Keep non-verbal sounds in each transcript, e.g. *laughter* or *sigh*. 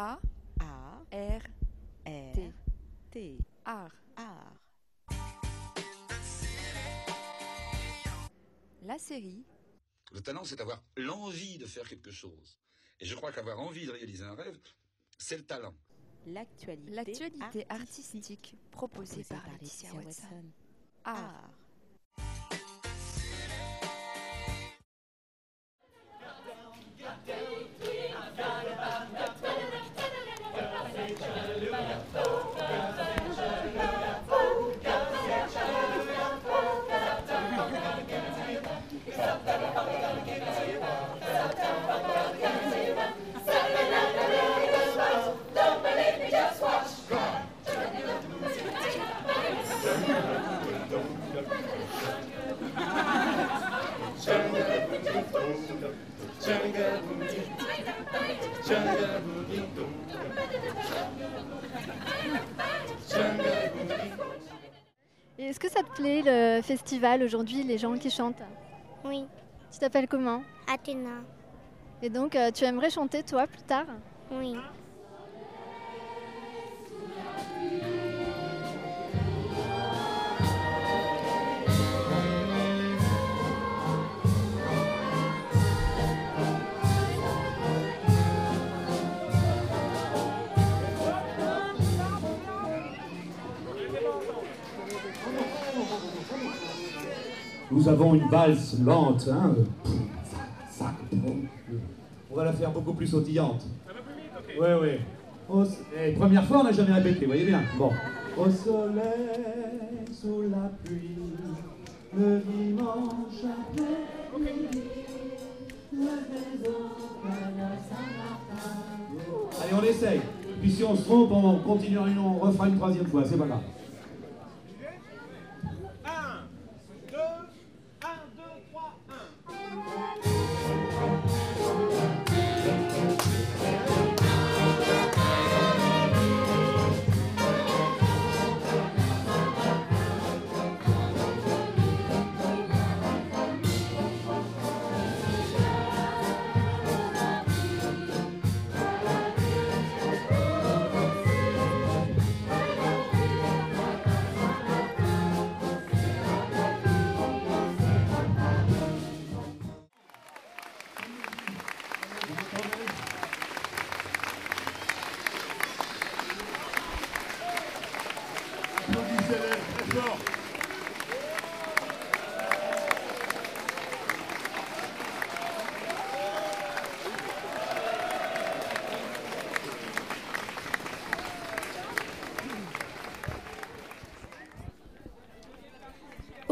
A A R R T T art. art. La série Le talent, c'est avoir l'envie de faire quelque chose. Et je crois qu'avoir envie de réaliser un rêve, c'est le talent. L'actualité L'actualité artistique proposée par Laetitia Watson. Art. Est-ce que ça te plaît le festival aujourd'hui, les gens qui chantent? Oui, Tu t'appelles comment? Athéna. Et donc euh, tu aimerais chanter toi plus tard? Oui. Nous avons une valse lente. Hein. On va la faire beaucoup plus sautillante. Oui, oui. S- eh, première fois, on n'a jamais répété, voyez bien. Bon. Au soleil, sous la pluie, le dimanche maison Allez, on essaye. Puis si on se trompe, on continue, on refera une troisième fois, c'est pas grave.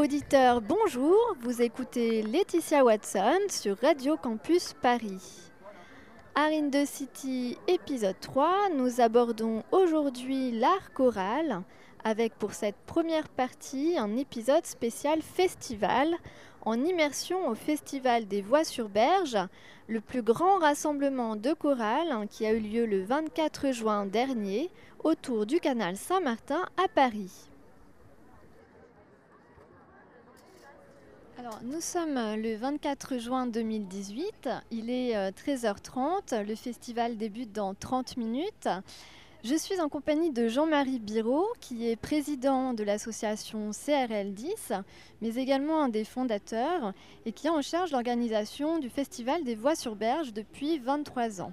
Auditeurs, bonjour, vous écoutez Laetitia Watson sur Radio Campus Paris. The City, épisode 3, nous abordons aujourd'hui l'art choral avec pour cette première partie un épisode spécial festival en immersion au Festival des Voix sur Berge, le plus grand rassemblement de chorales hein, qui a eu lieu le 24 juin dernier autour du canal Saint-Martin à Paris. Alors, nous sommes euh, le 24 juin 2018, il est euh, 13h30, le festival débute dans 30 minutes. Je suis en compagnie de Jean-Marie Biraud, qui est président de l'association CRL 10, mais également un des fondateurs et qui est en charge l'organisation du Festival des Voix sur Berge depuis 23 ans.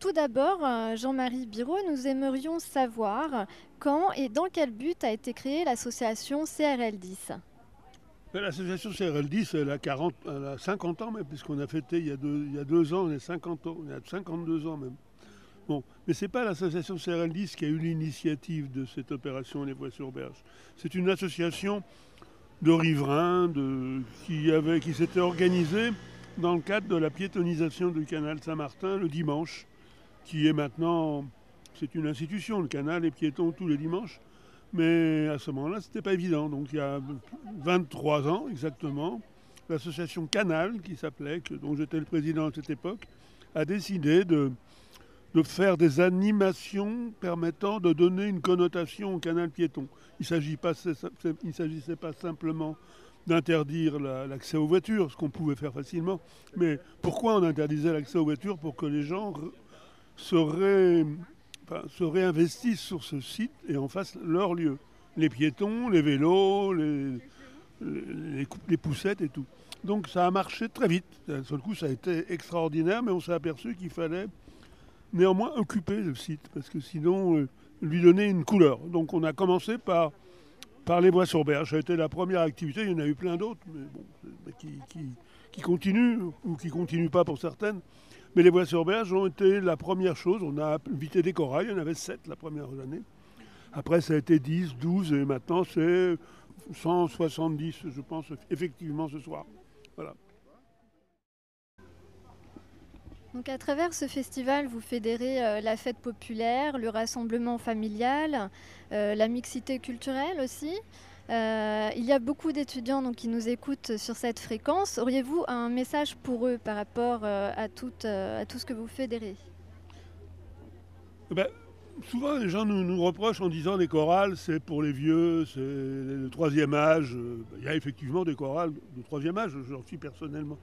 Tout d'abord, euh, Jean-Marie Biraud, nous aimerions savoir quand et dans quel but a été créée l'association CRL 10. L'association CRL10, elle a, 40, elle a 50 ans même, puisqu'on a fêté il y a, deux, a ans, on est 50 ans, on à 52 ans même. Bon, mais ce n'est pas l'association CRL10 qui a eu l'initiative de cette opération Les Voies sur Berge. C'est une association de riverains qui, qui s'était organisée dans le cadre de la piétonisation du canal Saint-Martin le dimanche, qui est maintenant, c'est une institution, le canal est piéton tous les dimanches. Mais à ce moment-là, ce n'était pas évident. Donc il y a 23 ans exactement, l'association Canal, qui s'appelait, dont j'étais le président à cette époque, a décidé de, de faire des animations permettant de donner une connotation au canal piéton. Il ne s'agissait pas simplement d'interdire la- l'accès aux voitures, ce qu'on pouvait faire facilement. Mais pourquoi on interdisait l'accès aux voitures Pour que les gens re- se, ré- enfin, se réinvestissent sur ce site et en fassent leur lieu. Les piétons, les vélos, les, poussettes et tout. Donc ça a marché très vite. D'un seul coup, ça a été extraordinaire, mais on s'est aperçu qu'il fallait néanmoins occuper le site, parce que sinon, euh, lui donner une couleur. Donc on a commencé par, les bois sur berge. Ça a été la première activité, il y en a eu plein d'autres, mais bon, qui, qui, qui continuent, ou qui ne continuent pas pour certaines. Mais les bois sur ont été la première chose. On a invité des corails, il y en avait 7 la première année. Après, ça a été 10, 12, et maintenant c'est 170, je pense, effectivement ce soir. Voilà. Donc à travers ce festival, vous fédérez euh, la fête populaire, le rassemblement familial, euh, la mixité culturelle aussi. Euh, il y a beaucoup d'étudiants qui nous écoutent sur cette fréquence. Auriez-vous un message pour eux par rapport euh, à, tout, euh, à tout ce que vous fédérez ben, souvent, les gens nous, reprochent en disant les chorales, c'est pour les vieux, c'est le troisième âge. Euh, Il y a effectivement des chorales de troisième âge, j'en suis personnellement.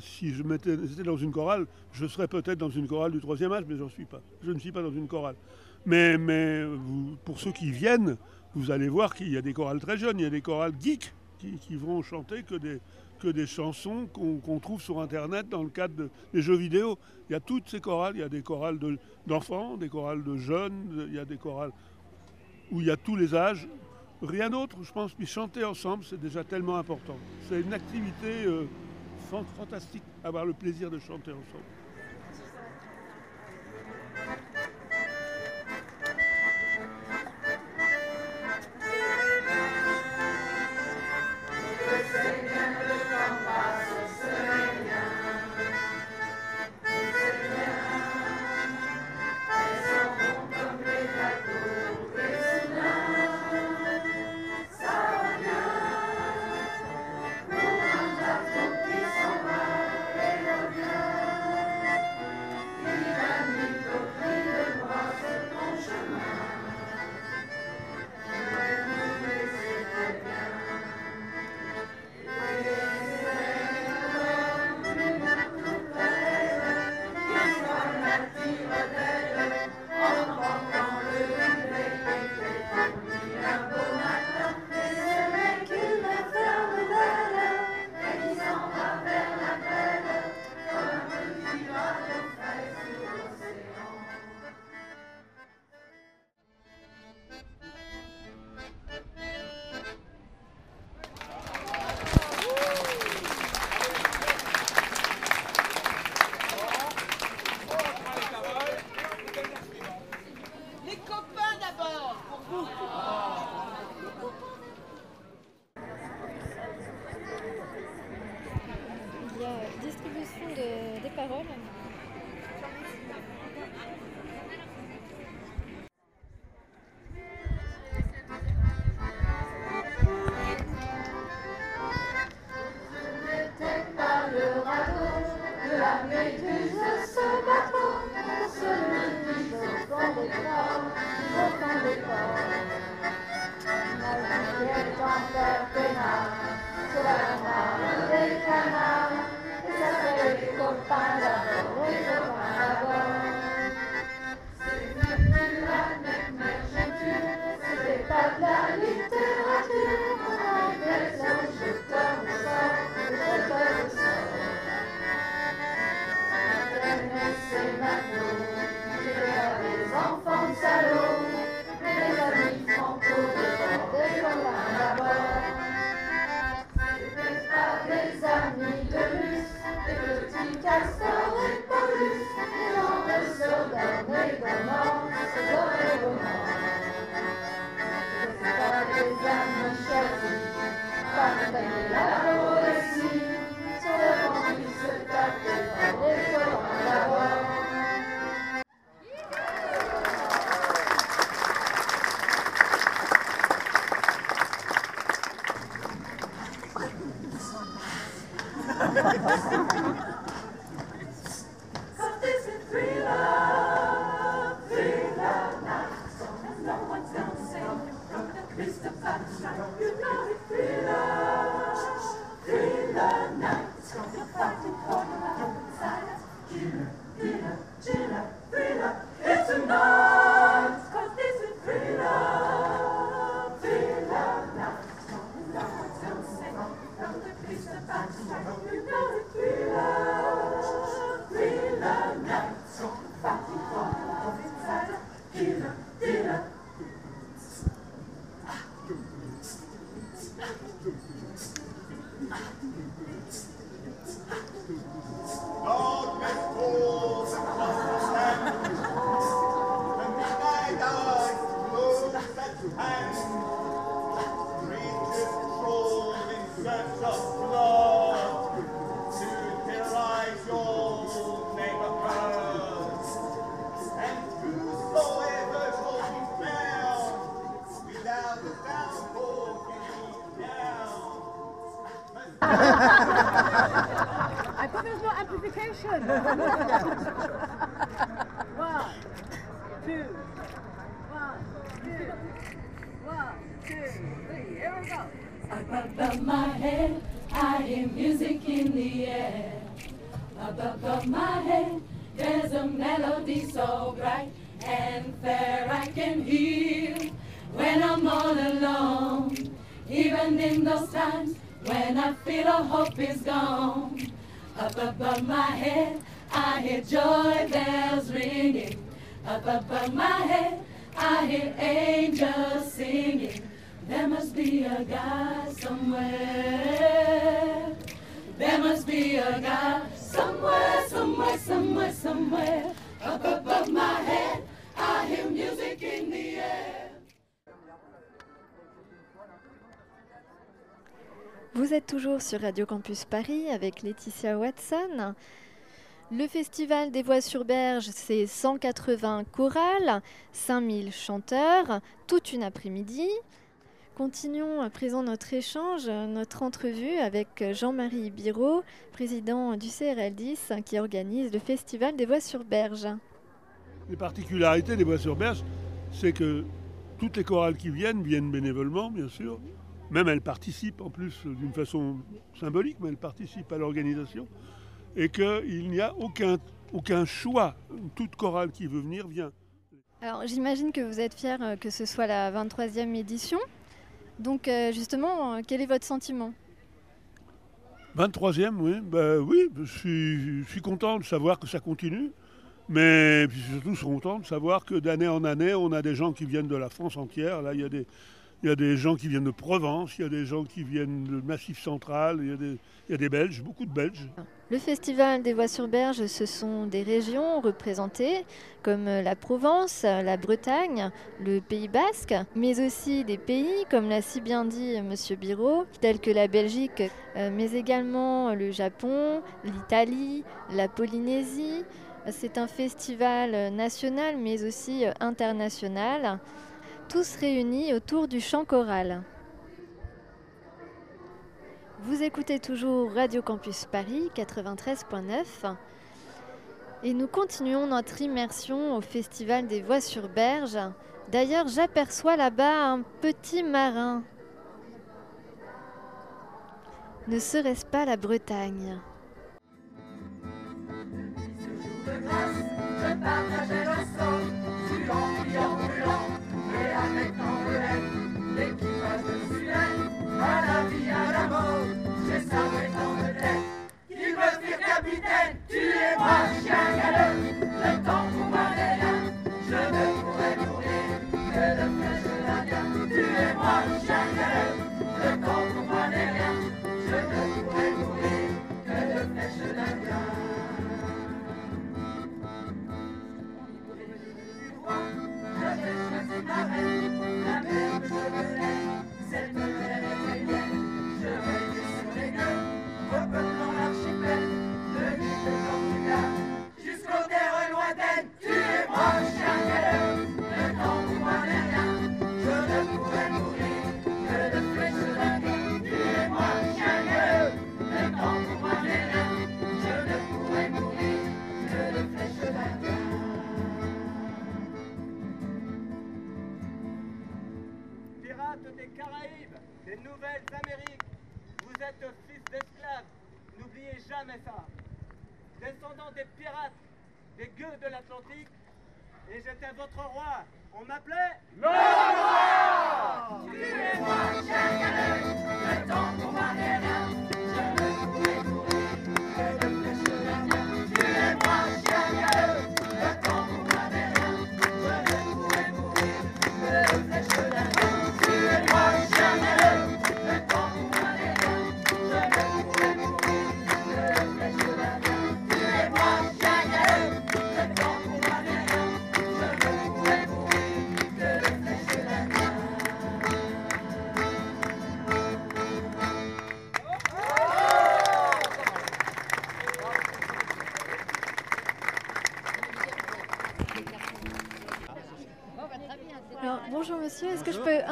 Si je m'étais dans une chorale, je serais peut-être dans une chorale du troisième âge, mais j'en suis pas. Je ne suis pas dans une chorale. Mais, pour ceux qui viennent, vous allez voir qu'il y a des chorales très jeunes, il y a des chorales geeks qui, vont chanter que des, chansons qu'on trouve sur Internet dans le cadre de- des jeux vidéo. Il y a toutes ces chorales, il y a des chorales de- d'enfants, des chorales de jeunes, il y a des chorales où il y a tous les âges. Rien d'autre, je pense, puis chanter ensemble, c'est déjà tellement important. C'est une activité euh, fan- fantastique, avoir le plaisir de chanter ensemble. Above my head, I hear music in the air. Up above my head, there's a melody so bright and fair I can hear when I'm all alone. Even in those times when I feel all hope is gone. Up above my head, I hear joy bells ringing. Up above my head, I hear angels singing. There must be a God somewhere. There must be a God somewhere, somewhere, somewhere, somewhere. Up above my head, I hear music in the air. Vous êtes toujours sur Radio Campus Paris avec Laetitia Watson. Le Festival des Voix sur Berge, c'est 180 chorales, 5000 chanteurs, toute une après-midi. Continuons à présent notre échange, notre entrevue avec Jean-Marie Biraud, président du CRL10 qui organise le Festival des Voix sur Berge. Les particularités des Voix sur Berge, c'est que toutes les chorales qui viennent viennent bénévolement, bien sûr. Même elles participent en plus d'une façon symbolique, mais elles participent à l'organisation. Et qu'il n'y a aucun, aucun choix. Toute chorale qui veut venir vient. Alors j'imagine que vous êtes fier que ce soit la 23e édition. Donc euh, justement, euh, quel est votre sentiment? 23e, oui. Ben, oui, je suis, content de savoir que ça continue. Mais surtout, je suis content de savoir que d'année en année, on a des gens qui viennent de la France entière. Là, il y a des, il y a des gens qui viennent de Provence, il y a des gens qui viennent du Massif central, il y, a des, il y a des Belges, beaucoup de Belges. Le Festival des Voix sur Berge, ce sont des régions représentées comme la Provence, la Bretagne, le Pays Basque, mais aussi des pays, comme l'a si bien dit Monsieur Biraud, tels que la Belgique, euh, mais également le Japon, l'Italie, la Polynésie. C'est un festival national, mais aussi international tous réunis autour du chant choral. Vous écoutez toujours Radio Campus Paris 93.9 et nous continuons notre immersion au Festival des Voix sur Berge. D'ailleurs, j'aperçois là-bas un petit marin. Ne serait-ce pas la Bretagne? Avec à la vie, à la mort, j'ai ça dans de tête. Qui veut faire capitaine, tu es moi, chien galeux, le temps pour rien, je ne pourrais mourir que de flèche la viande. Tu es moi, chien galeux, le temps pour rien, je ne pourrais mourir que de flèche la viande. Je vais choisir ma reine, la mer que je venais, cette mer éthérienne. Terres lointaines. Tu es chien galeux, le temps pour moi n'est rien. Je ne pourrais mourir que de flèches la gueule. Tu es chien galeux, le temps pour moi n'est rien. Je ne pourrais mourir que de flèches gueule. Pirates des Caraïbes, des Nouvelles-Amériques, vous êtes fils d'esclaves, n'oubliez jamais ça. Descendant des pirates, des gueux de l'Atlantique, et j'étais votre roi, on m'appelait Le Roi Tu es moi, chien galeux, le temps pour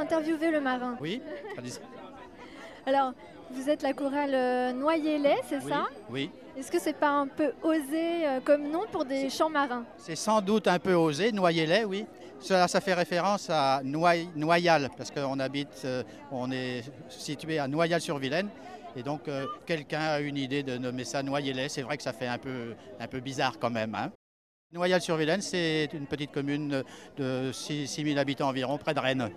Interviewer le marin Oui. Alors, Vous êtes la chorale euh, Noyer-Lait, c'est Oui, ça? Oui, Est-ce que c'est pas un peu osé euh, comme nom pour des chants marins? C'est sans doute un peu osé, Noyer-Lait, oui. Ça, ça fait référence à Noy- Noyal, parce qu'on habite, euh, on est situé à Noyal-sur-Vilaine. Et donc, euh, quelqu'un a une idée de nommer ça Noyer-Lait. C'est vrai que ça fait un peu, un peu bizarre quand même. Hein. Noyal-sur-Vilaine, c'est une petite commune de 6 000 habitants environ, près de Rennes.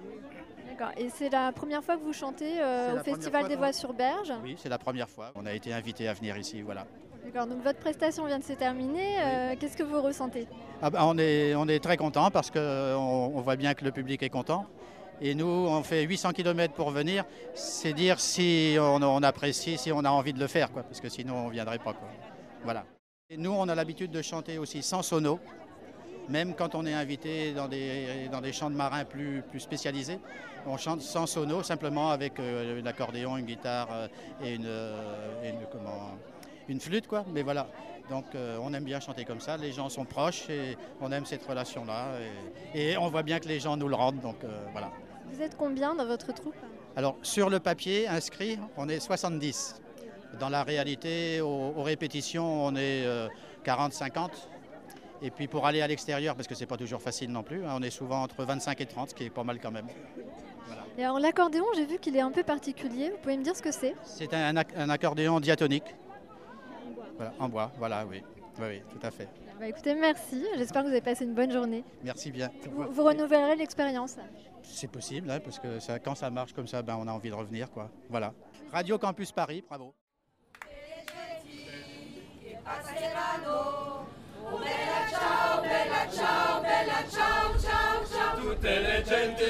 D'accord. Et c'est la première fois que vous chantez euh, au Festival des Voix sur Berge? Oui, c'est la première fois. On a été invité à venir ici, voilà. D'accord. Donc votre prestation vient de se terminer. euh, Qu'est-ce que vous ressentez? Ah bah, on, est, on est très content parce qu'on on voit bien que le public est content. Et nous, on fait 800 km pour venir. C'est dire si on, on apprécie, si on a envie de le faire, quoi, parce que sinon on ne viendrait pas. Quoi. Voilà. Et nous, on a l'habitude de chanter aussi sans sono, même quand on est invité dans des, dans des chants de marins plus, plus spécialisés. On chante sans sono, simplement avec euh, l'accordéon, une guitare euh, et une, euh, et une- comment, une flûte. Quoi. Mais voilà, donc euh, on aime bien chanter comme ça. Les gens sont proches et on aime cette relation-là. Et, et on voit bien que les gens nous le rendent. Donc euh, voilà. Vous êtes combien dans votre troupe? Alors sur le papier inscrit, on est 70. Dans la réalité, aux, aux répétitions, on est euh, 40-50. Et puis pour aller à l'extérieur, parce que c'est pas toujours facile non plus, hein, on est souvent entre 25 et 30, ce qui est pas mal quand même. Et alors l'accordéon, j'ai vu qu'il est un peu particulier. Vous pouvez me dire ce que c'est? C'est un, ac- un accordéon diatonique. Voilà, en bois, voilà, oui. Oui, oui, tout à fait. Bah, Écoutez, merci. J'espère que vous avez passé une bonne journée. Merci bien. Vous, vous renouvellerez l'expérience. C'est possible, hein, parce que ça- quand ça marche comme ça, ben, on a envie de revenir. Quoi. Voilà. Radio Campus Paris, bravo. Tutte le genti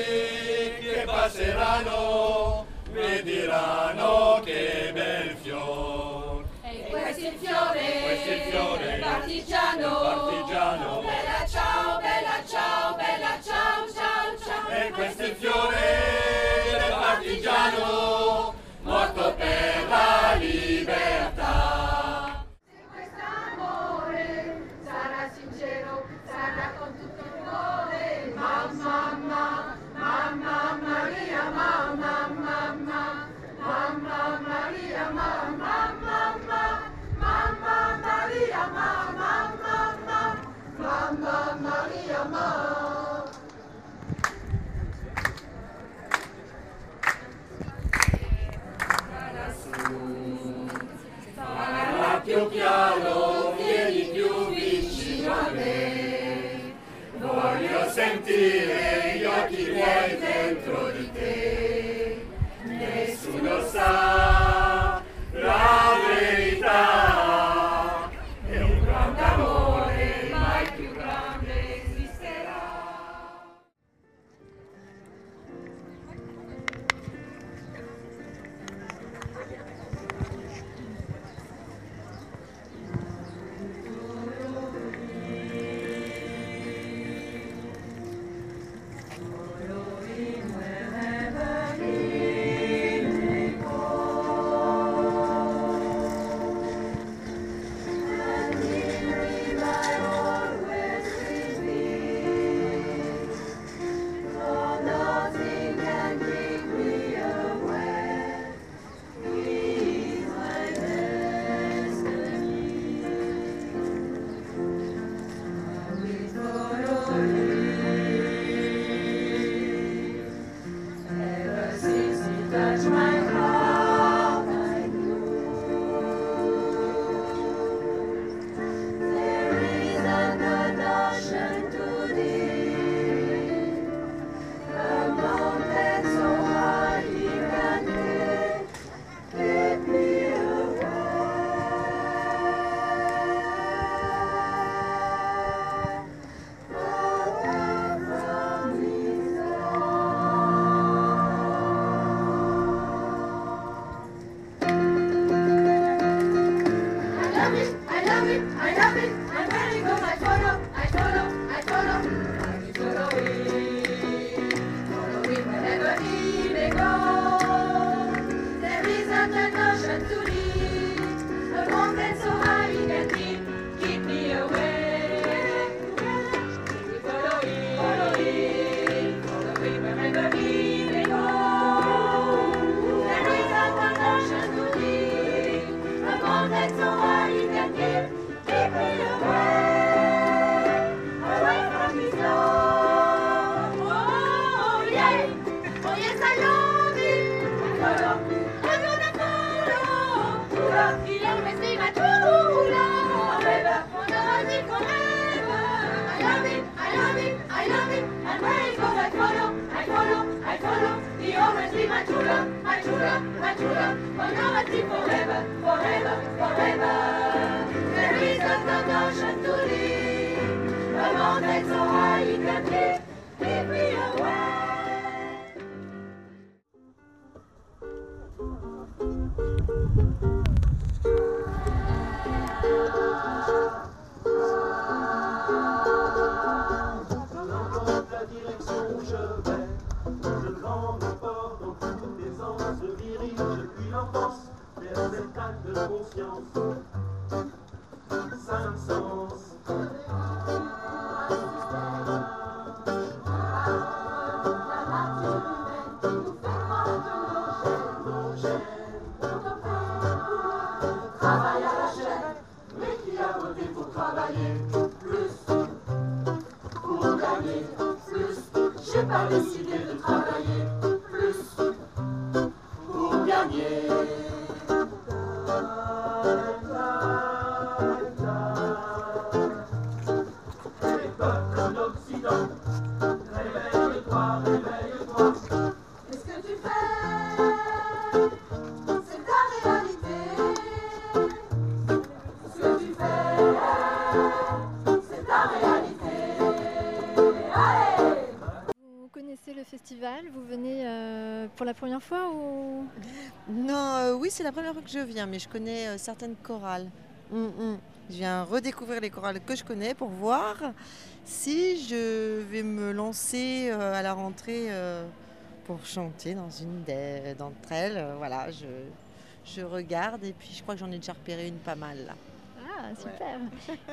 che passeranno mi diranno che bel fior. E questo è il fiore, Questo è il fiore partigiano. partigiano. Bella ciao, bella ciao, bella ciao, ciao, ciao. E questo è il fiore del partigiano morto per la libertà. Mama Maria. Travaille à la chaîne, mais qui a voté pour travailler plus pour gagner plus. J'ai pas décidé que je viens, mais je connais euh, certaines chorales. Mm, mm. Je viens redécouvrir les chorales que je connais pour voir si je vais me lancer euh, à la rentrée euh, pour chanter dans une d'entre elles. Voilà, je, je regarde et puis je crois que j'en ai déjà repéré une pas mal là. Ah, super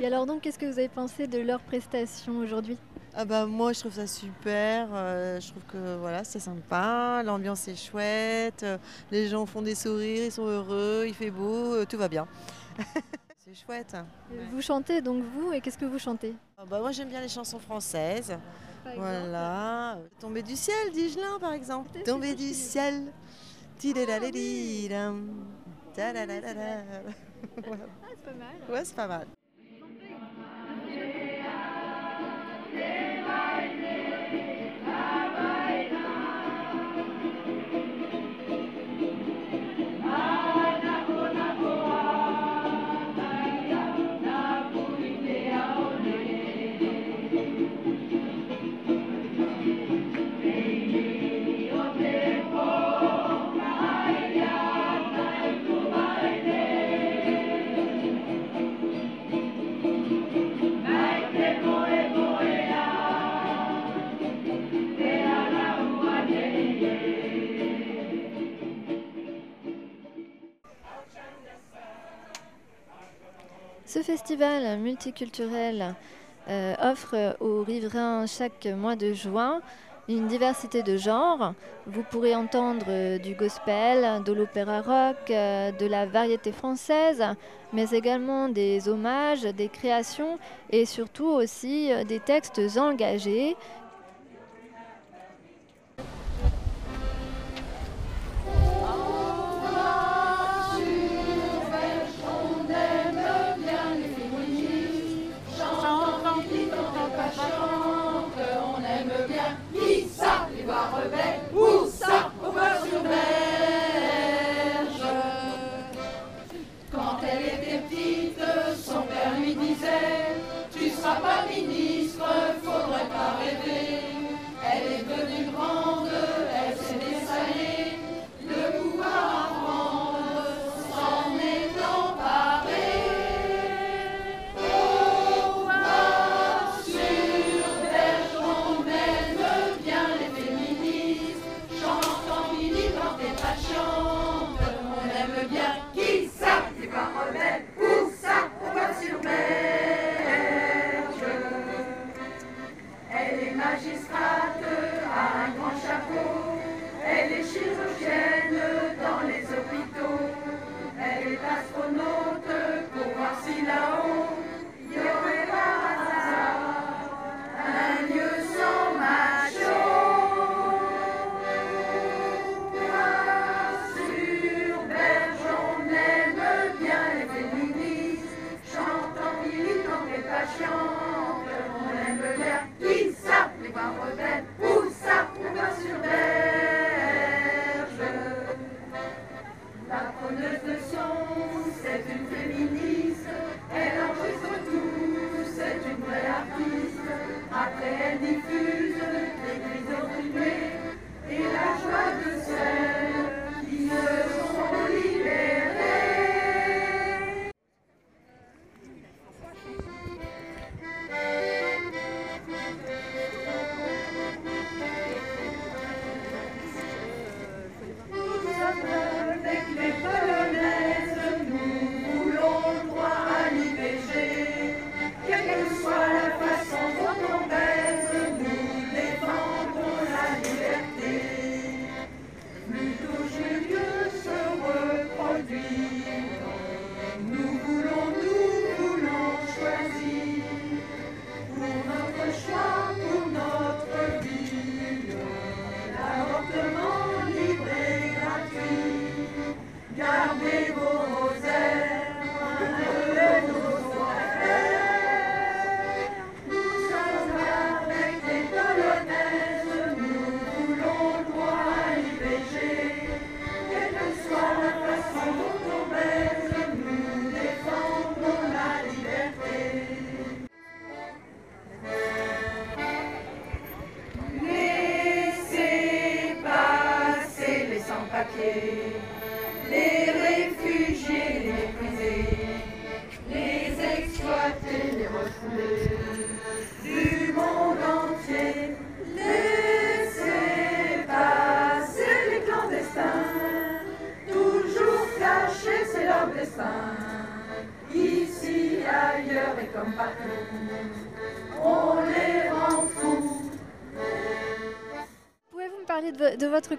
Et alors donc, qu'est-ce que vous avez pensé de leur prestation aujourd'hui? Ah bah moi je trouve ça super, euh, je trouve que voilà c'est sympa, l'ambiance est chouette, euh, les gens font des sourires, ils sont heureux, il fait beau, euh, tout va bien. *laughs* c'est chouette. Vous chantez donc vous, et qu'est-ce que vous chantez? Ah bah moi j'aime bien les chansons françaises. Par Voilà. Tomber du ciel, dis-je par exemple. Tomber du ciel. Voilà. Ah, c'est pas mal. Ouais, c'est pas mal. Festival multiculturel euh, offre aux riverains chaque mois de juin une diversité de genres. Vous pourrez entendre euh, du gospel, de l'opéra rock, euh, de la variété française, mais également des hommages, des créations et surtout aussi des textes engagés grand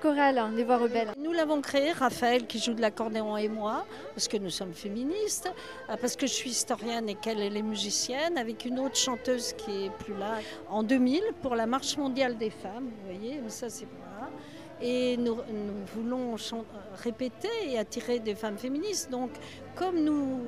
chorale, hein, Les Voix Rebelles Nous l'avons créé, Raphaël qui joue de l'accordéon et moi, parce que nous sommes féministes, euh, parce que je suis historienne et qu'elle elle est musicienne, avec une autre chanteuse qui est plus là, en 2000 pour la Marche mondiale des femmes, vous voyez, ça c'est voilà. Et nous, nous voulons répéter et attirer des femmes féministes. Donc, comme nous,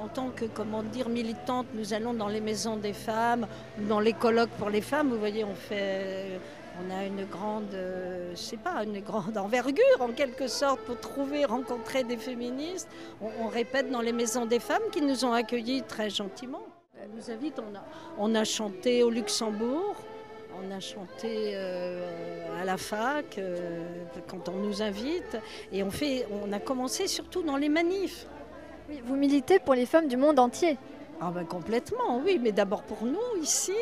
en tant que comment dire militante, nous allons dans les maisons des femmes, dans les colloques pour les femmes. Vous voyez, on fait, on a une grande, euh, je sais pas, une grande envergure en quelque sorte pour trouver, rencontrer des féministes. On, on répète dans les maisons des femmes qui nous ont accueillis très gentiment. Elle nous invite, on a, on a chanté au Luxembourg. On a chanté euh, à la fac euh, quand on nous invite et on, fait, on a commencé surtout dans les manifs. Oui, vous militez pour les femmes du monde entier. Ah ben complètement, oui, mais d'abord pour nous ici,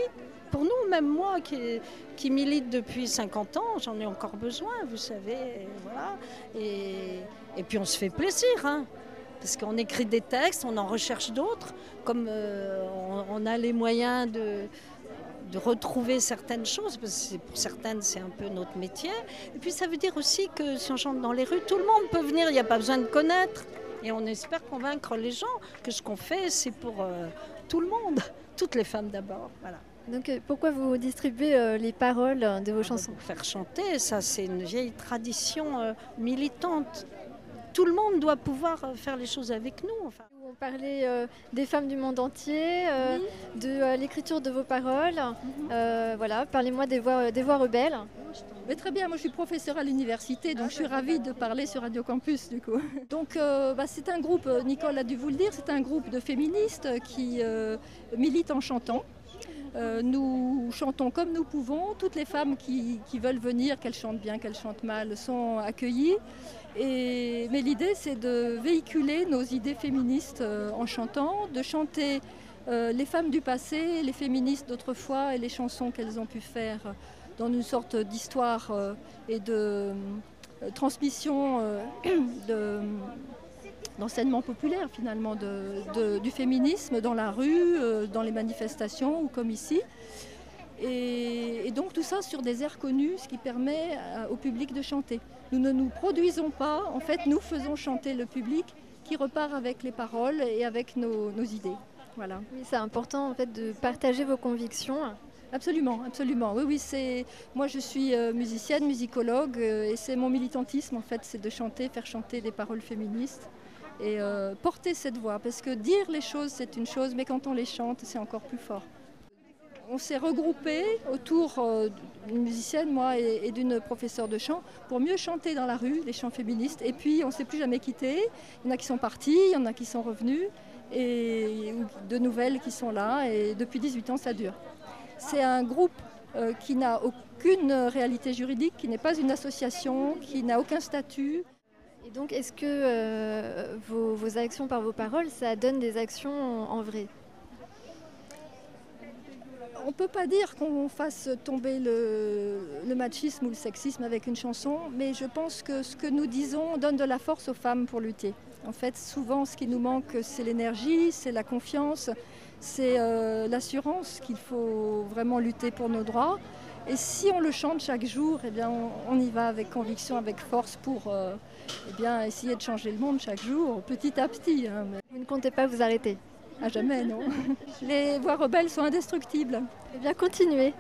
pour nous, même moi qui, milite depuis 50 ans, j'en ai encore besoin, vous savez, et puis on se fait plaisir, hein, parce qu'on écrit des textes, on en recherche d'autres, comme euh, on, a les moyens de, retrouver certaines choses, parce que pour certaines c'est un peu notre métier. Et puis ça veut dire aussi que si on chante dans les rues, tout le monde peut venir, il n'y a pas besoin de connaître. Et on espère convaincre les gens que ce qu'on fait, c'est pour euh, tout le monde, toutes les femmes d'abord. Voilà. Donc euh, pourquoi vous distribuez euh, les paroles euh, de vos chansons Pour faire chanter, ça c'est une vieille tradition euh, militante. Tout le monde doit pouvoir faire les choses avec nous. Enfin. On parlait euh, des femmes du monde entier, euh, de euh, l'écriture de vos paroles. Euh, voilà, parlez-moi des voix, des voix rebelles. Mais très bien, moi je suis professeure à l'université, donc je suis ravie de parler sur Radio Campus du coup. *laughs* Donc euh, bah, c'est un groupe, Nicole a dû vous le dire, c'est un groupe de féministes qui euh, militent en chantant. Euh, nous chantons comme nous pouvons. Toutes les femmes qui, veulent venir, qu'elles chantent bien, qu'elles chantent mal, sont accueillies. Mais l'idée, c'est de véhiculer nos idées féministes euh, en chantant, de chanter euh, les femmes du passé, les féministes d'autrefois et les chansons qu'elles ont pu faire dans une sorte d'histoire et de transmission *clears throat* de d'enseignement populaire finalement de- de- du féminisme dans la rue, euh, dans les manifestations ou comme ici. Et, et donc tout ça sur des airs connus, ce qui permet à- au public de chanter. Nous ne nous produisons pas, en fait nous faisons chanter le public qui repart avec les paroles et avec nos, nos idées. Voilà. Oui, c'est important en fait de partager vos convictions. Absolument, absolument. Oui, oui, c'est. Moi, je suis euh, musicienne, musicologue, euh, et c'est mon militantisme en fait, c'est de chanter, faire chanter des paroles féministes et euh, porter cette voix. Parce que dire les choses, c'est une chose, mais quand on les chante, c'est encore plus fort. On s'est regroupés autour euh, d'une musicienne, moi, et, d'une professeure de chant, pour mieux chanter dans la rue les chants féministes. Et puis, on ne s'est plus jamais quittés. Il y en a qui sont partis, il y en a qui sont revenus, et de nouvelles qui sont là. Et depuis 18 ans, ça dure. C'est un groupe euh, qui n'a aucune réalité juridique, qui n'est pas une association, qui n'a aucun statut. Et donc, est-ce que euh, vos, actions par vos paroles, ça donne des actions en, vrai? On ne peut pas dire qu'on fasse tomber le, le machisme ou le sexisme avec une chanson, mais je pense que ce que nous disons donne de la force aux femmes pour lutter. En fait, souvent, ce qui nous manque, c'est l'énergie, c'est la confiance, c'est euh, l'assurance qu'il faut vraiment lutter pour nos droits. Et si on le chante chaque jour, eh bien, on, on y va avec conviction, avec force pour euh, eh bien, essayer de changer le monde chaque jour, petit à petit. hein, mais- Vous ne comptez pas vous arrêter À jamais, non. *laughs* Les voix rebelles sont indestructibles. Eh bien, continuez.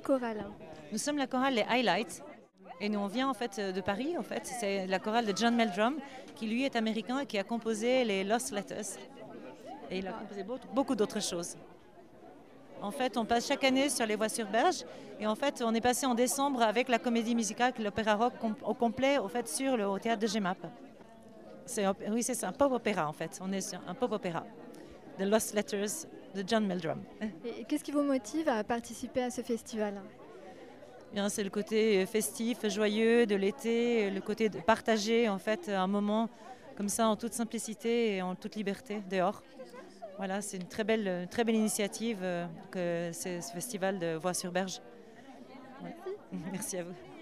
Chorale? Nous sommes la chorale Les Highlights. Et nous, on vient en fait de Paris. En fait, c'est la chorale de John Meldrum, qui lui est américain et qui a composé les Lost Letters. Et il a composé beaucoup, d'autres choses. En fait, on passe chaque année sur les voies sur berge. Et en fait, on est passé en décembre avec la comédie musicale, l'opéra rock au complet, au fait, sur le théâtre de Gemap. C'est, oui, c'est un pop opéra en fait. On est sur un pop opéra. The Lost Letters de John Meldrum. Et qu'est-ce qui vous motive à participer à ce festival? Bien, c'est le côté festif, joyeux de l'été, le côté de partager en fait un moment comme ça en toute simplicité et en toute liberté dehors. Voilà, c'est une très belle, très belle initiative euh, que ce festival de Voix sur Berge. Ouais. *laughs* Merci à vous.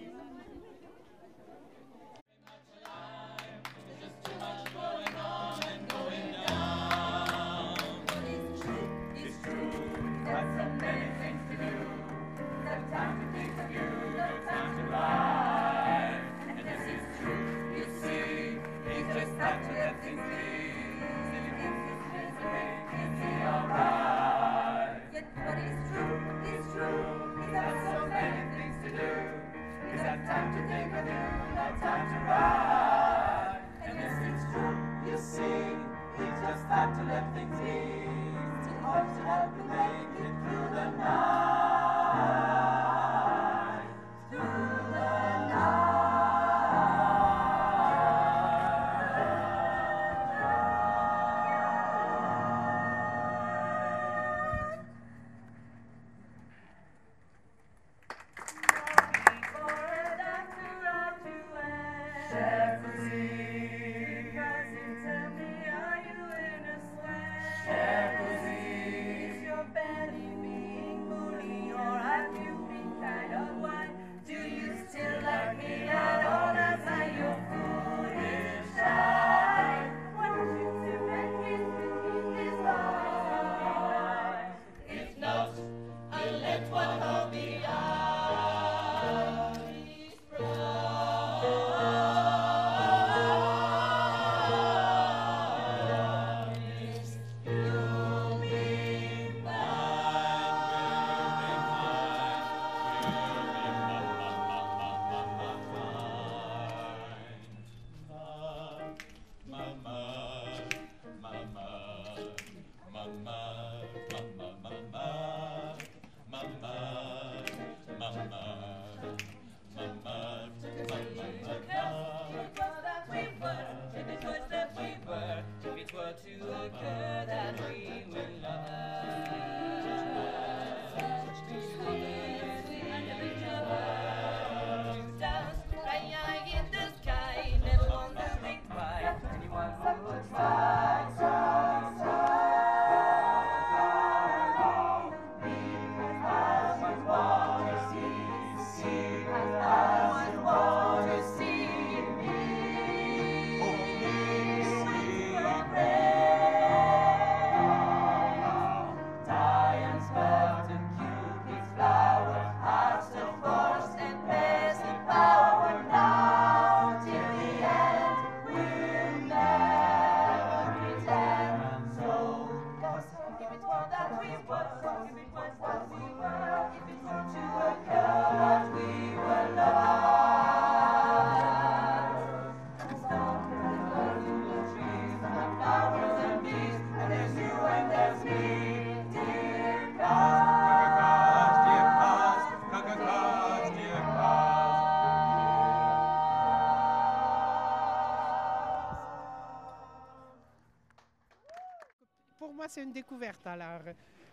Une découverte. Alors,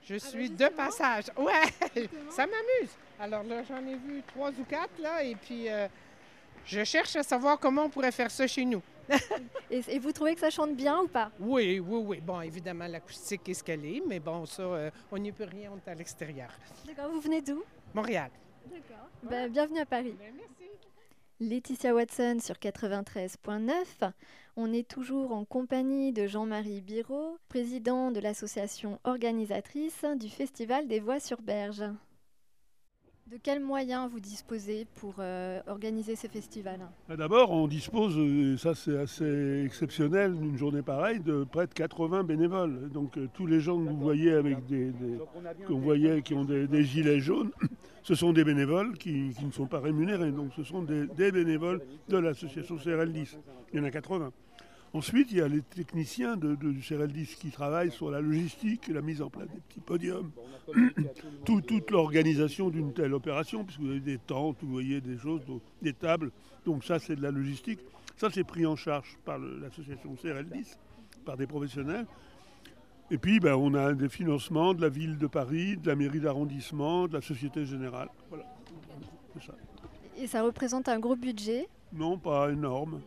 je suis de passage. Ouais, *laughs* ça m'amuse. Alors là, j'en ai vu trois ou quatre, là, et puis euh, je cherche à savoir comment on pourrait faire ça chez nous. *laughs* et, et vous trouvez que ça chante bien ou pas? Oui, oui, oui. Bon, évidemment, l'acoustique est ce qu'elle est, mais bon, ça, euh, on n'y peut rien, on est à l'extérieur. D'accord, vous venez d'où? Montréal. D'accord. Ben, bienvenue à Paris. Laetitia Watson sur 93.9. On est toujours en compagnie de Jean-Marie Biraud, président de l'association organisatrice du Festival des Voix sur Berge. De quels moyens vous disposez pour euh, organiser ce festival? Ah, D'abord, on dispose, euh, ça c'est assez exceptionnel, d'une journée pareille, de près de 80 bénévoles. Donc euh, tous les gens que vous voyez avec des, des- qu'on voyait qui ont des, des gilets jaunes, *coughs* ce sont des bénévoles qui, qui ne sont pas rémunérés, donc ce sont des, des bénévoles de l'association CRL10. Il y en a 80. Ensuite, il y a les techniciens de, de- du CRL10 qui travaillent sur la logistique, la mise en place des petits podiums, *clears throat* tout- toute l'organisation d'une telle opération, puisque vous avez des tentes, vous voyez des choses, donc, des tables. Donc ça, c'est de la logistique. Ça, c'est pris en charge par l'association CRL10, par des professionnels. Et puis, ben, on a des financements de la ville de Paris, de la mairie d'arrondissement, de la Société Générale. Voilà, ça. Et ça représente un gros budget? Non, pas énorme.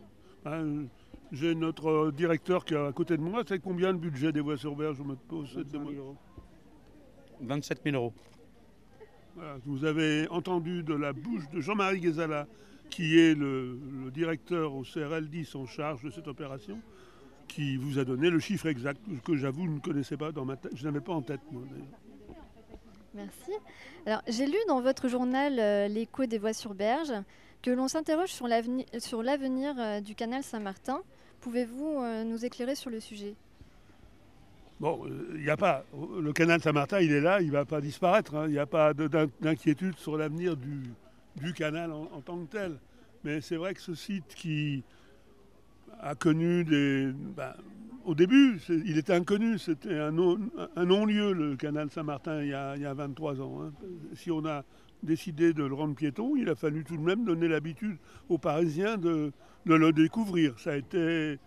Hein, J'ai notre euh, directeur qui est à côté de moi. C'est combien le budget des voies sur berge? Je me pose cette demande. 27 000 euros. Voilà, vous avez entendu de la bouche de Jean-Marie Guézala, qui est le, le directeur au CRL 10 en charge de cette opération, qui vous a donné le chiffre exact que j'avoue ne connaissais pas dans ma tête. Je n'avais pas en tête. moi, d'ailleurs. Merci. Alors, j'ai lu dans votre journal euh, L'écho des voies sur berge que l'on s'interroge sur l'avenir sur l'avenir, euh, du canal Saint-Martin. Pouvez-vous euh, nous éclairer sur le sujet? Bon, il n'y a pas. Le canal Saint-Martin, il est là, il ne va pas disparaître. hein. Il n'y a pas de- d'in- d'inquiétude sur l'avenir du, canal en, tant que tel. Mais c'est vrai que ce site qui a connu des. ben, au début, il était inconnu, c'était un, non- un non-lieu, le canal Saint-Martin, il, y a- il y a 23 ans. hein. Si on a décidé de le rendre piéton, il a fallu tout de même donner l'habitude aux Parisiens de, de le découvrir. Ça a été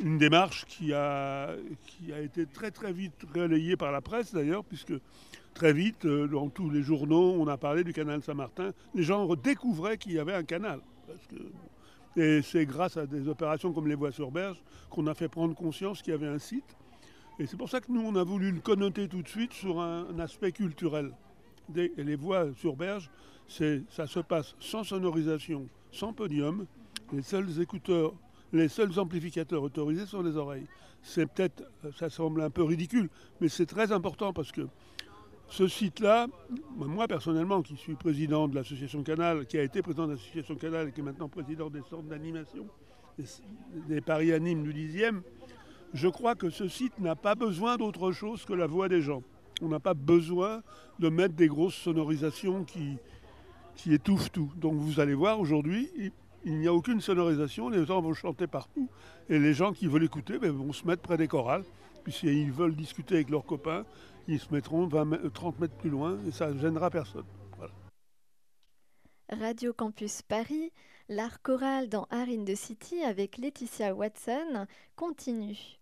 une démarche qui a, qui a été très très vite relayée par la presse d'ailleurs, puisque très vite, euh, dans tous les journaux, on a parlé du canal Saint-Martin. Les gens redécouvraient qu'il y avait un canal. Et c'est grâce à des opérations comme les voies sur berge qu'on a fait prendre conscience qu'il y avait un site. Et c'est pour ça que nous, on a voulu le connoter tout de suite sur un, aspect culturel. Les voies sur berge, ça se passe sans sonorisation, sans podium. Les seuls écouteurs, les seuls amplificateurs autorisés sont les oreilles. C'est peut-être, ça semble un peu ridicule, mais c'est très important parce que ce site-là, moi personnellement, qui suis président de l'association Canal, qui a été président de l'association Canal et qui est maintenant président des centres d'animation, des, Paris Animes du 10e, je crois que ce site n'a pas besoin d'autre chose que la voix des gens. On n'a pas besoin de mettre des grosses sonorisations qui, qui étouffent tout. Donc vous allez voir aujourd'hui, il, n'y a aucune sonorisation, les gens vont chanter partout, et les gens qui veulent écouter ben, vont se mettre près des chorales, puis s'ils veulent discuter avec leurs copains, ils se mettront 20 mè- 30 mètres plus loin, et ça ne gênera personne. Radio Campus Paris, l'art choral dans Art in the City avec Laetitia Watson continue.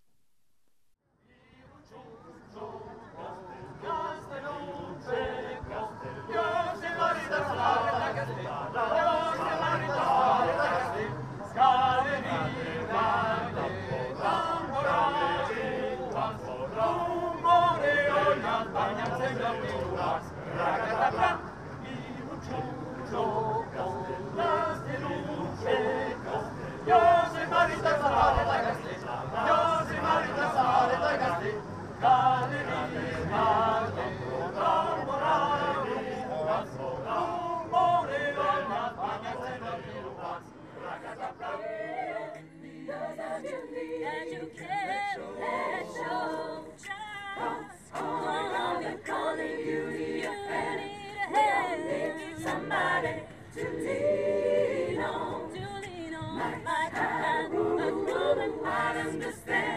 not understand.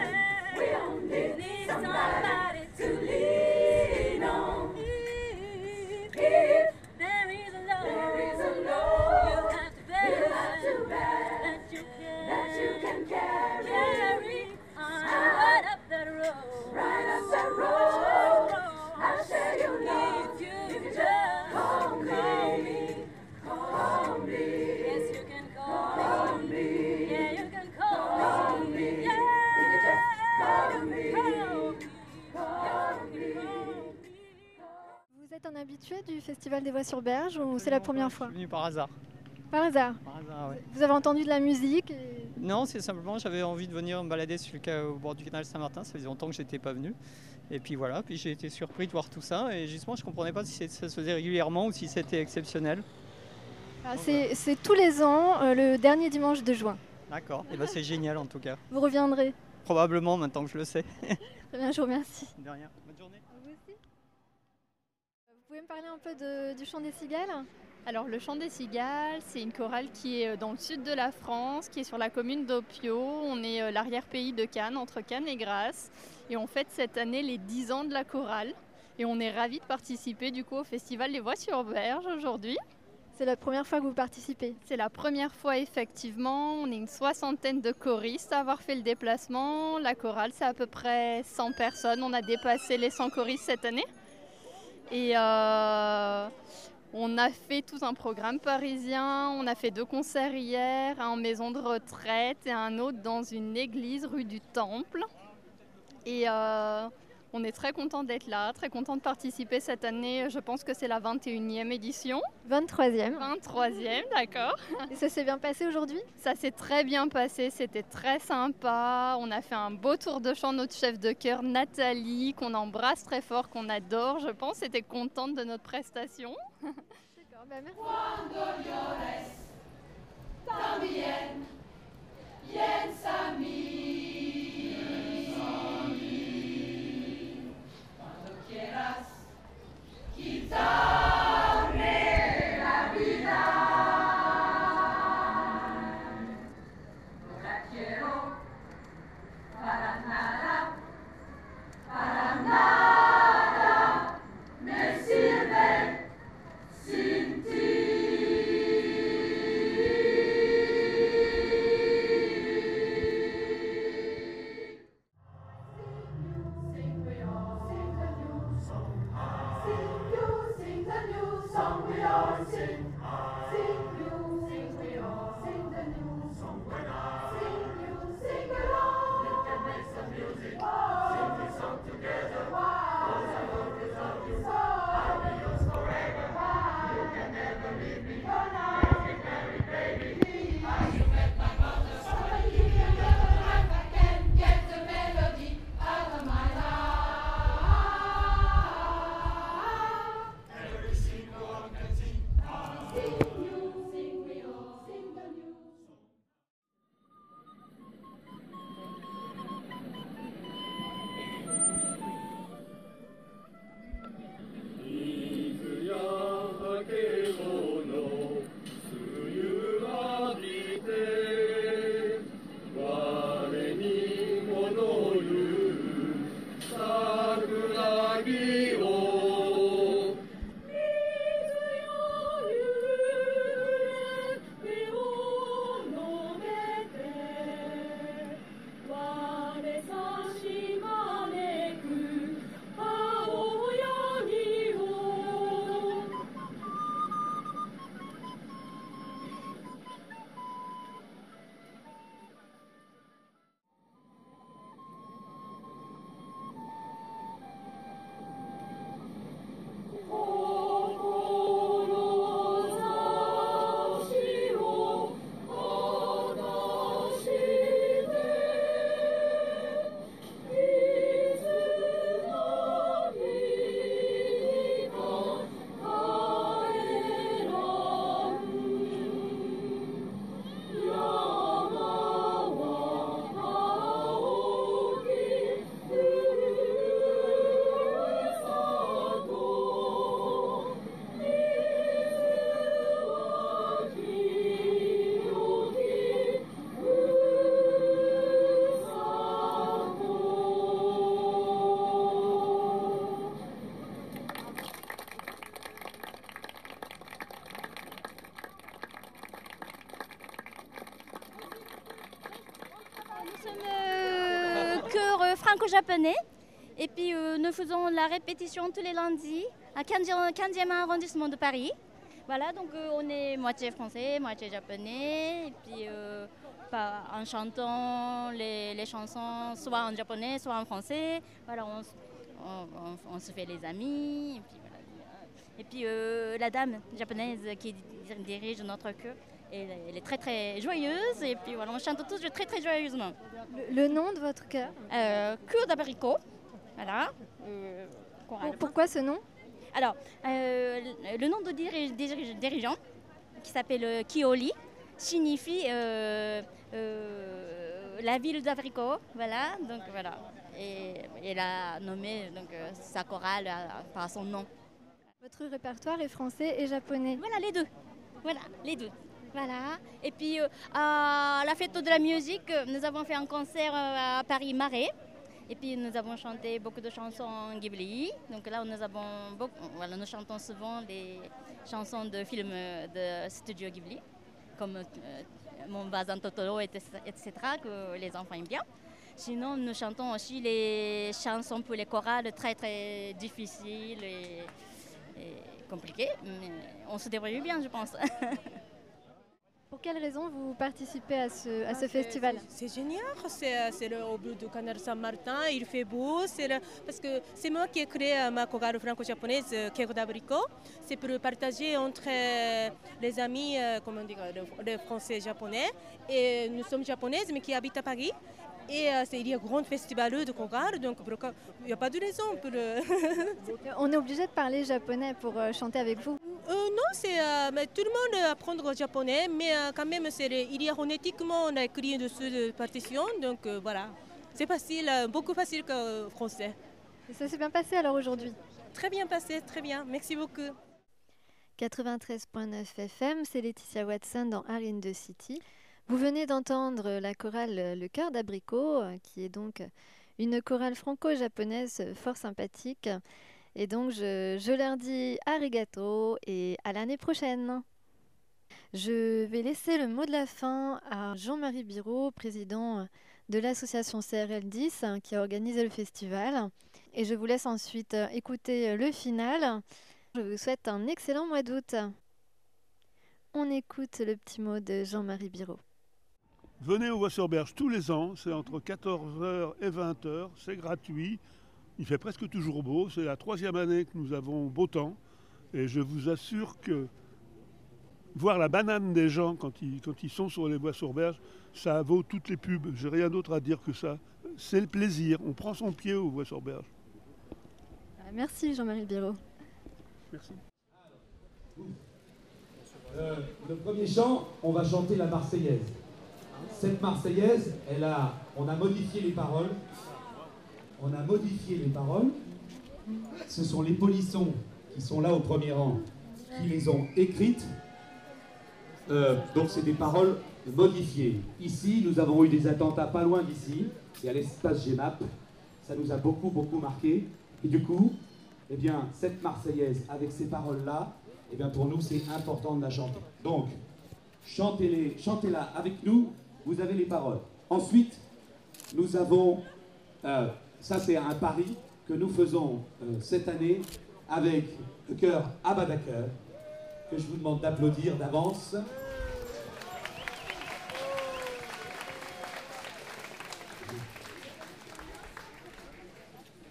Habitué du Festival des Voix sur Berge ou c'est la première fois venu par hasard. Par hasard Par hasard. Vous avez entendu de la musique et- Non, c'est simplement j'avais envie de venir me balader sur le au bord du canal Saint-Martin. Ça faisait longtemps que j'étais pas venu. Et puis voilà, puis j'ai été surpris de voir tout ça. Et justement, je comprenais pas si ça se faisait régulièrement ou si c'était exceptionnel. Ah, c'est, tous les ans, euh, le dernier dimanche de juin. D'accord. Et ben c'est génial en tout cas. Vous reviendrez. Probablement maintenant que je le sais. Très bien, je vous remercie. De rien. Bonne journée. Vous pouvez me parler un peu de- du chant des cigales? Alors le chant des cigales, c'est une chorale qui est euh, dans le sud de la France, qui est sur la commune d'Opio. On est euh, l'arrière-pays de Cannes, entre Cannes et Grasse. Et on fête cette année les 10 ans de la chorale. Et on est ravis de participer du coup au festival Les Voix sur Berge aujourd'hui. C'est la première fois que vous participez? C'est la première fois effectivement. On est une soixantaine de choristes à avoir fait le déplacement. La chorale, c'est à peu près 100 personnes. On a dépassé les 100 choristes cette année. Et euh, on a fait tout un programme parisien. On a fait deux concerts hier, un en maison de retraite et un autre dans une église rue du Temple. Et euh, on est très content d'être là, très content de participer cette année. Je pense que c'est la 21e édition. 23e. 23e, d'accord. Et ça s'est bien passé aujourd'hui? Ça s'est très bien passé, c'était très sympa. On a fait un beau tour de chant, notre chef de chœur Nathalie, qu'on embrasse très fort, qu'on adore, je pense, était contente de notre prestation. D'accord, bah merci. Cuando llores, también Pizza! Franco-japonais et puis euh, nous faisons la répétition tous les lundis à 15e, 15e arrondissement de Paris. Voilà, donc euh, on est moitié français, moitié japonais et puis euh, en chantant les, chansons soit en japonais, soit en français. Voilà, on, se fait les amis. Et puis. Et puis la dame japonaise qui di- dirige notre chœur, elle, elle est très très joyeuse et puis voilà, on chante tous très très joyeusement. Le, le nom de votre chœur Euh, cure d'abricot, voilà. euh, Pourquoi ce nom? Alors, euh, le nom de diri- diri- dirigeant, qui s'appelle Kioli, signifie la ville d'abricot, voilà. Donc voilà. Et elle a nommé donc, sa chorale par son nom. Votre répertoire est français et japonais. Voilà, les deux. Voilà, les deux. Et puis euh, à la fête de la musique, nous avons fait un concert euh, à Paris Marais. Et puis nous avons chanté beaucoup de chansons Ghibli. Donc là, nous chantons souvent des chansons de films de studio Ghibli, comme euh, Mon Bazin Totoro, etc., que les enfants aiment bien. Sinon, nous chantons aussi les chansons pour les chorales très très difficiles et, et compliquées. Mais on se débrouille bien, je pense. *laughs* Pour quelles raisons vous participez à ce, à ce festival C'est génial, c'est euh, au bout du canal Saint-Martin, il fait beau, le- parce que c'est moi qui ai créé euh, ma chorale franco-japonaise euh, Keiko d'Abricot. C'est pour partager entre euh, les amis, euh, comment dire, le- les français et japonais. Et nous sommes japonaises mais qui habitent à Paris. Et euh, c'est- il y a un grand festival de chorale, donc il n'y a pas de raison pour le... *laughs* On est obligé de parler japonais pour euh, chanter avec vous. Euh, non, c'est euh, tout le monde apprend le japonais, mais euh, quand même, il y a phonétiquement, on a écrit dessus de partition, donc euh, voilà. C'est facile, euh, beaucoup facile que euh, français. Et ça s'est bien passé alors aujourd'hui? Très bien passé, très bien, merci beaucoup. 93.9 FM, c'est Laetitia Watson dans Arin de City. Vous venez d'entendre la chorale Le Cœur d'Abricot, qui est donc une chorale franco-japonaise fort sympathique. Et donc je, leur dis arigato et à l'année prochaine. Je vais laisser le mot de la fin à Jean-Marie Biraud, président de l'association CRL 10 hein, qui a organisé le festival. Et je vous laisse ensuite écouter le final. Je vous souhaite un excellent mois d'août. On écoute le petit mot de Jean-Marie Biraud. Venez au Bois-sur-Berge tous les ans, c'est entre 14h et 20h, c'est gratuit. Il fait presque toujours beau, c'est la troisième année que nous avons beau temps. Et je vous assure que voir la banane des gens quand ils, quand ils sont sur les Bois-sur-Berge, ça vaut toutes les pubs. J'ai rien d'autre à dire que ça. C'est le plaisir, on prend son pied au Bois-sur-Berge. Ah, Merci Jean-Marie Biraud. Merci. Euh, le premier chant, on va chanter la Marseillaise. Cette Marseillaise, elle a, on a modifié les paroles. On a modifié les paroles. Ce sont les polissons qui sont là au premier rang qui les ont écrites. Euh, donc c'est des paroles modifiées. Ici, nous avons eu des attentats pas loin d'ici. Y a l'espace GMAP. Ça nous a beaucoup, beaucoup marqué. Et du coup, eh bien, cette Marseillaise, avec ces paroles-là, eh bien, pour nous, c'est important de la chanter. Donc, chantez-la avec nous, vous avez les paroles. Ensuite, nous avons, euh, ça c'est un pari que nous faisons euh, cette année avec le chœur Abadaker, que je vous demande d'applaudir d'avance.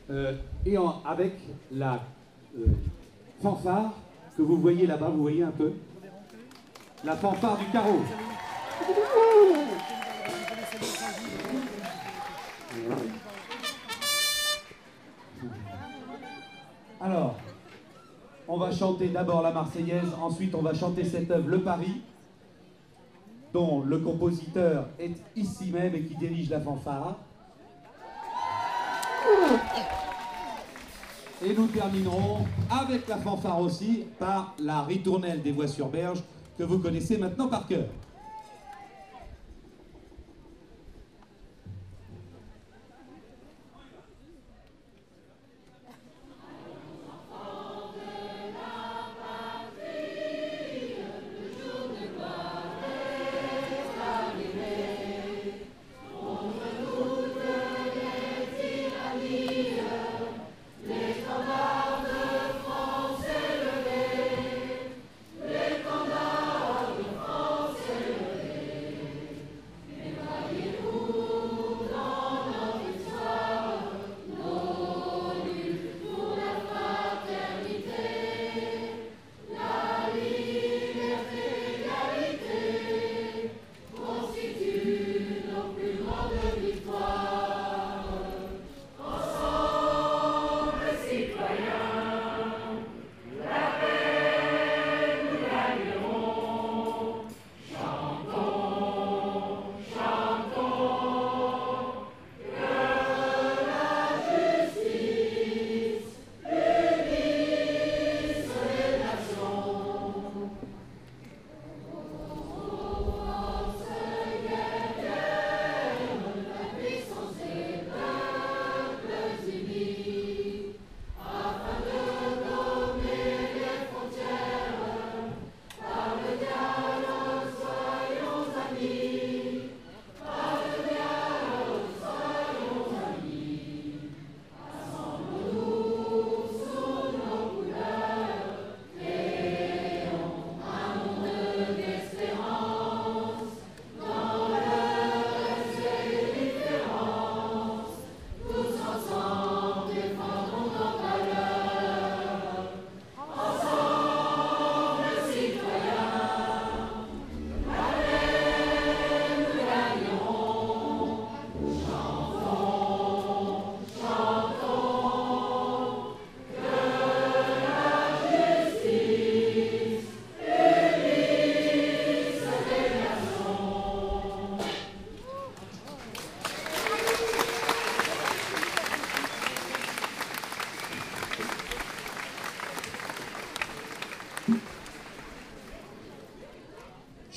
Euh, et avec la fanfare que vous voyez là-bas, vous voyez un peu La fanfare du carreau. Va chanter d'abord la Marseillaise, ensuite on va chanter cette œuvre Le Paris, dont le compositeur est ici même et qui dirige la fanfare. Et nous terminerons avec la fanfare aussi par la ritournelle des voix sur berge que vous connaissez maintenant par cœur.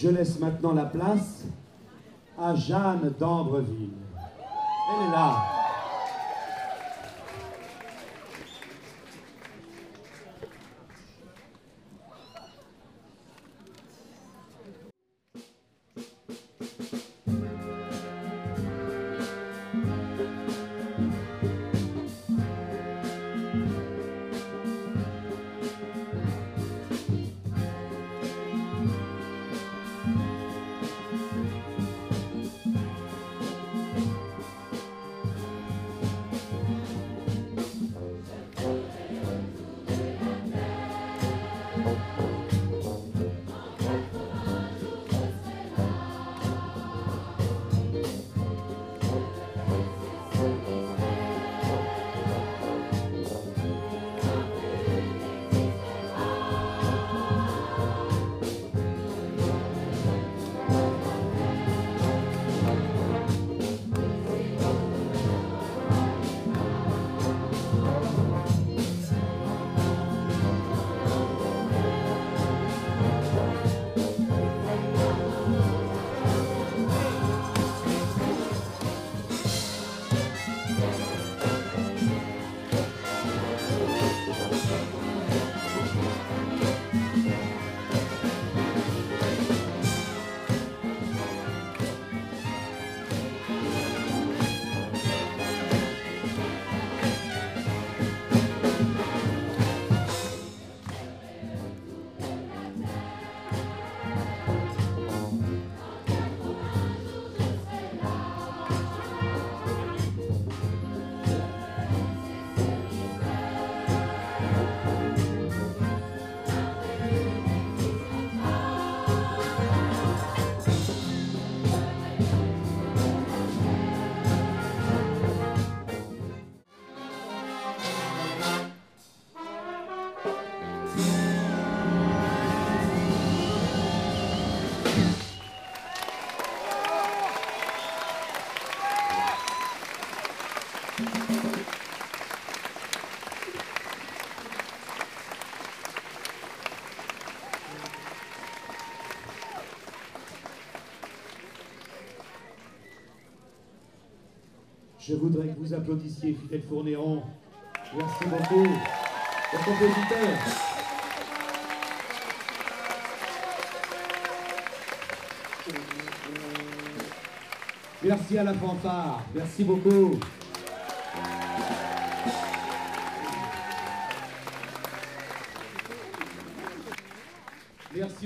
Je laisse maintenant la place à Jeanne d'Ambreville. Je voudrais que vous applaudissiez Fidèle Fournéron. Merci beaucoup. Le compositeur. Merci à la fanfare. Merci beaucoup.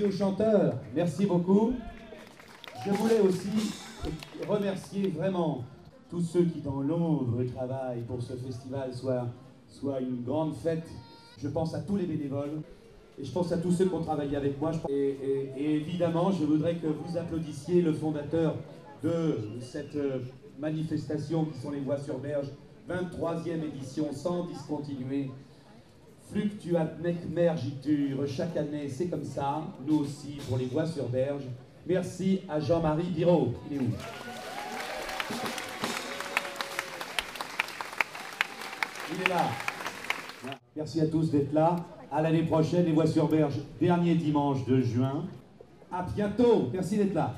Aux chanteurs. Merci beaucoup. Je voulais aussi remercier vraiment tous ceux qui dans l'ombre travaillent pour ce festival soit, soit une grande fête. Je pense à tous les bénévoles et je pense à tous ceux qui ont travaillé avec moi. Et, et- et évidemment, je voudrais que vous applaudissiez le fondateur de cette euh, manifestation qui sont les Voix sur Berge, 23e édition sans discontinuer. Fluctuat nec mergitur, chaque année c'est comme ça, nous aussi pour les Voix sur Berge. Merci à Jean-Marie Biraud. Il est où? Il est là. Merci à tous d'être là. À l'année prochaine, les Voix sur Berge, dernier dimanche de juin. À bientôt. Merci d'être là.